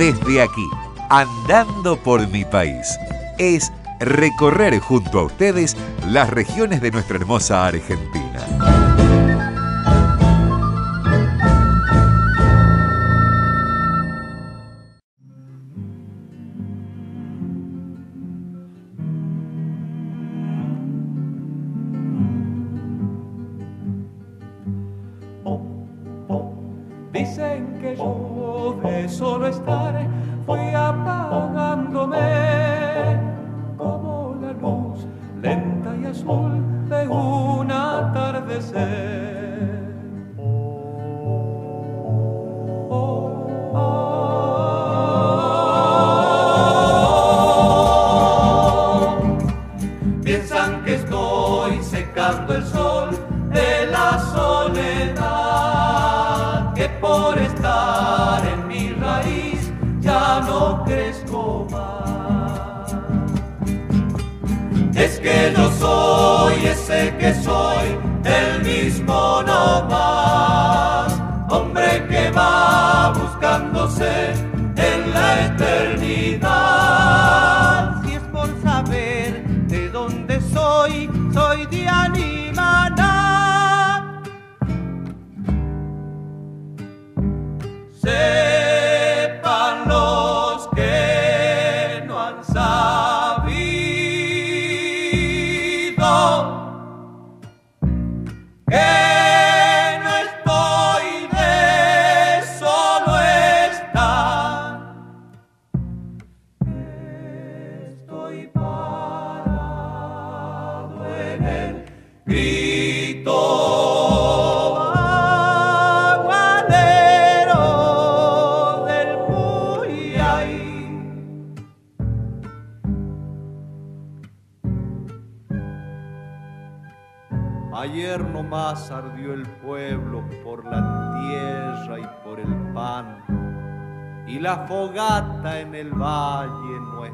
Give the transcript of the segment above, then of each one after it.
desde aquí, andando por mi país, es recorrer junto a ustedes las regiones de nuestra hermosa Argentina. Solo estar fui apagándome como la luz lenta y azul de un atardecer. Si es por saber de dónde soy, soy de. Nomás ardió el pueblo por la tierra y por el pan, y la fogata en el valle no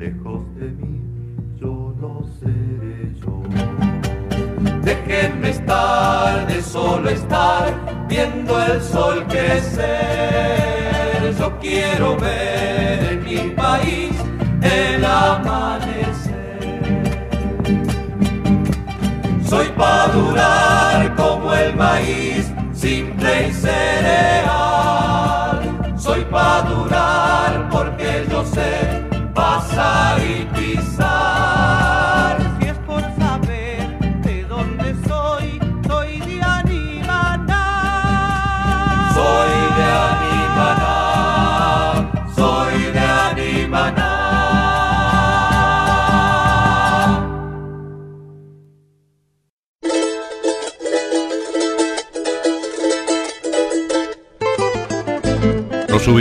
lejos de mí, yo no seré yo. Déjenme estar de solo estar viendo el sol crecer. Yo quiero ver en mi país el amanecer. Soy pa' durar como el maíz, simple y cereal.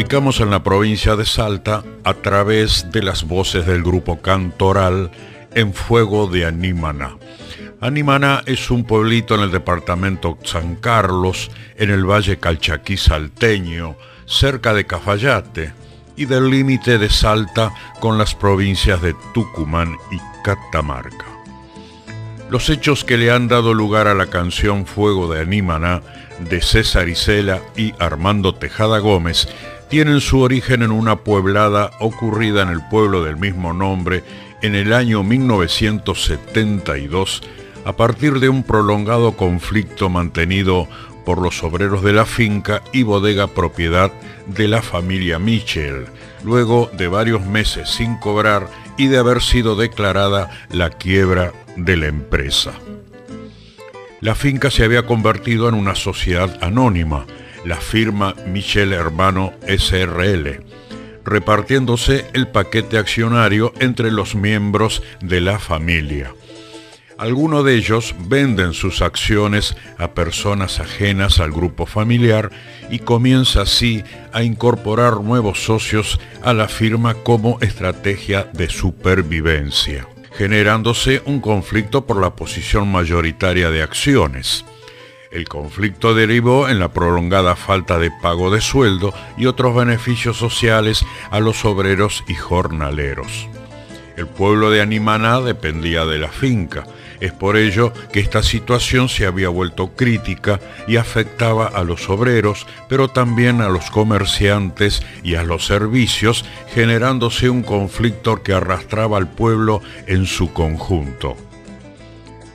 Nos ubicamos en la provincia de Salta a través de las voces del grupo cantoral En Fuego de Anímana. Anímana es un pueblito en el departamento San Carlos, en el Valle Calchaquí salteño, cerca de Cafayate y del límite de Salta con las provincias de Tucumán y Catamarca. Los hechos que le han dado lugar a la canción Fuego de Anímana de César Isela y Armando Tejada Gómez tienen su origen en una pueblada ocurrida en el pueblo del mismo nombre en el año 1972 a partir de un prolongado conflicto mantenido por los obreros de la finca y bodega propiedad de la familia Michel, luego de varios meses sin cobrar y de haber sido declarada la quiebra de la empresa. La finca se había convertido en una sociedad anónima, la firma Michel Hermano SRL, repartiéndose el paquete accionario entre los miembros de la familia. Algunos de ellos venden sus acciones a personas ajenas al grupo familiar y comienza así a incorporar nuevos socios a la firma como estrategia de supervivencia. generándose un conflicto por la posición mayoritaria de acciones. El conflicto derivó en la prolongada falta de pago de sueldo y otros beneficios sociales a los obreros y jornaleros. El pueblo de Animaná dependía de la finca. Es por ello que esta situación se había vuelto crítica y afectaba a los obreros, pero también a los comerciantes y a los servicios, generándose un conflicto que arrastraba al pueblo en su conjunto.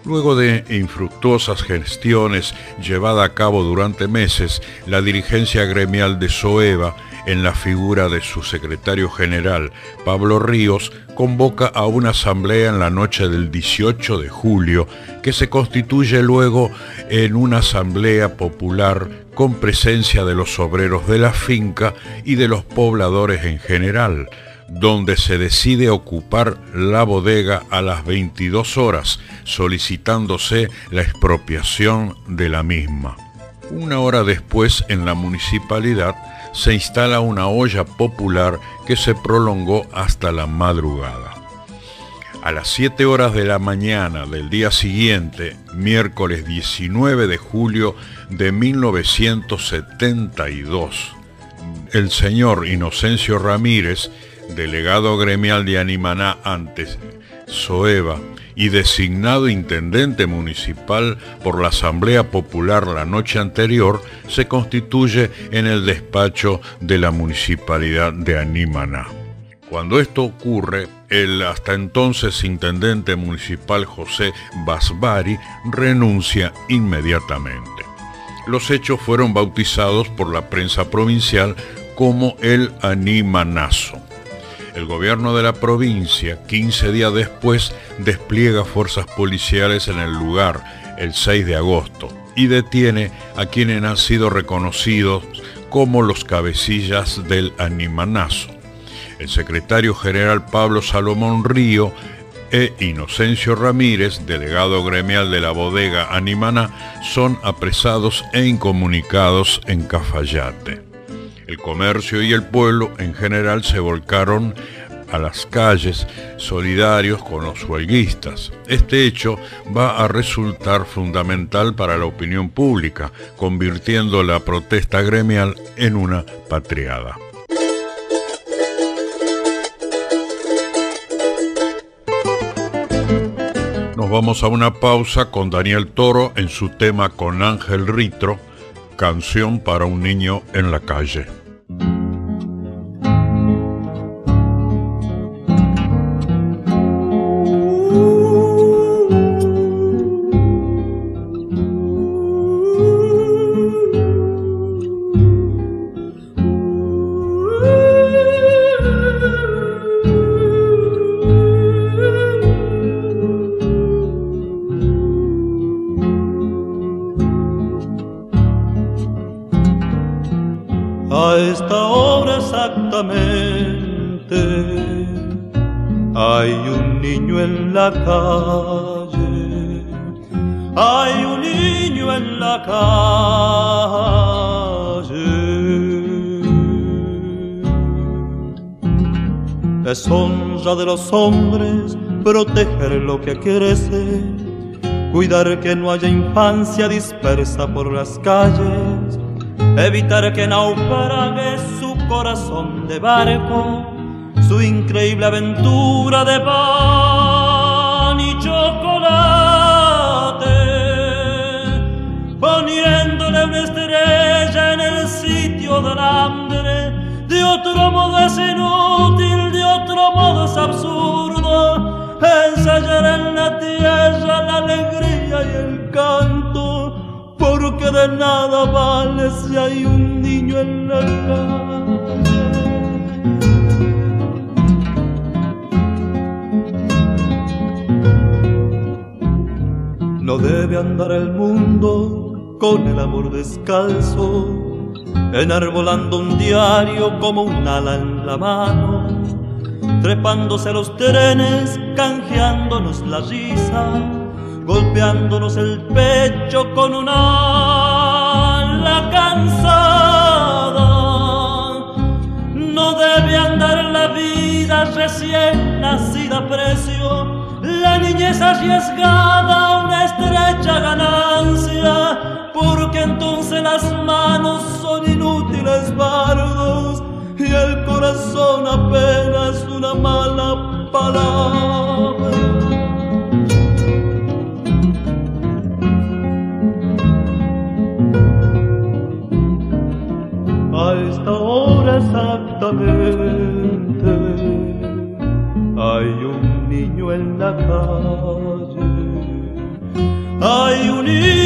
Luego de infructuosas gestiones llevadas a cabo durante meses, la dirigencia gremial de Soeva, en la figura de su secretario general, Pablo Ríos, convoca a una asamblea en la noche del 18 de julio, que se constituye luego en una asamblea popular con presencia de los obreros de la finca y de los pobladores en general, donde se decide ocupar la bodega a las 22 horas, solicitándose la expropiación de la misma. Una hora después, en la municipalidad, se instala una olla popular que se prolongó hasta la madrugada. A las 7 horas de la mañana del día siguiente, miércoles 19 de julio de 1972, el señor Inocencio Ramírez delegado gremial de Animaná antes Soeva y designado intendente municipal por la Asamblea Popular la noche anterior, se constituye en el despacho de la Municipalidad de Animaná. Cuando esto ocurre, el hasta entonces intendente municipal José Basbari renuncia inmediatamente. Los hechos fueron bautizados por la prensa provincial como el Animanazo. El gobierno de la provincia, 15 días después, despliega fuerzas policiales en el lugar el 6 de agosto y detiene a quienes han sido reconocidos como los cabecillas del animanazo. El secretario general Pablo Salomón Río e Inocencio Ramírez, delegado gremial de la bodega Animana, son apresados e incomunicados en Cafayate. El comercio y el pueblo en general se volcaron a las calles solidarios con los huelguistas. Este hecho va a resultar fundamental para la opinión pública, convirtiendo la protesta gremial en una patriada. Nos vamos a una pausa con Daniel Toro en su tema con Ángel Ritro, Canción para un niño en la calle. De los hombres, proteger lo que crece, cuidar que no haya infancia dispersa por las calles, evitar que naufrague su corazón de barco, su increíble aventura de pan poniéndole una estrella en el sitio del hambre, de otro modo es inútil otro modo es absurdo ensayar en la tierra la alegría y el canto, porque de nada vale si hay un niño en la calle. No debe andar el mundo con el amor descalzo, enarbolando un diario como un ala en la mano trepándose los trenes, canjeándonos la risa, golpeándonos el pecho con una ala cansada. No debe andar la vida recién nacida precio la niñez arriesgada, una estrecha ganancia, porque entonces las manos son inútiles bardos y el corazón apenas una mala palabra. A esta hora exactamente hay un niño en la calle, hay un niño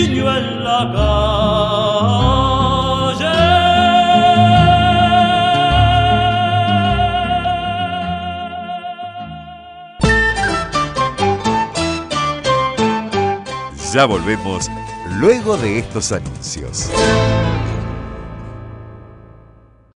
Ya volvemos luego de estos anuncios.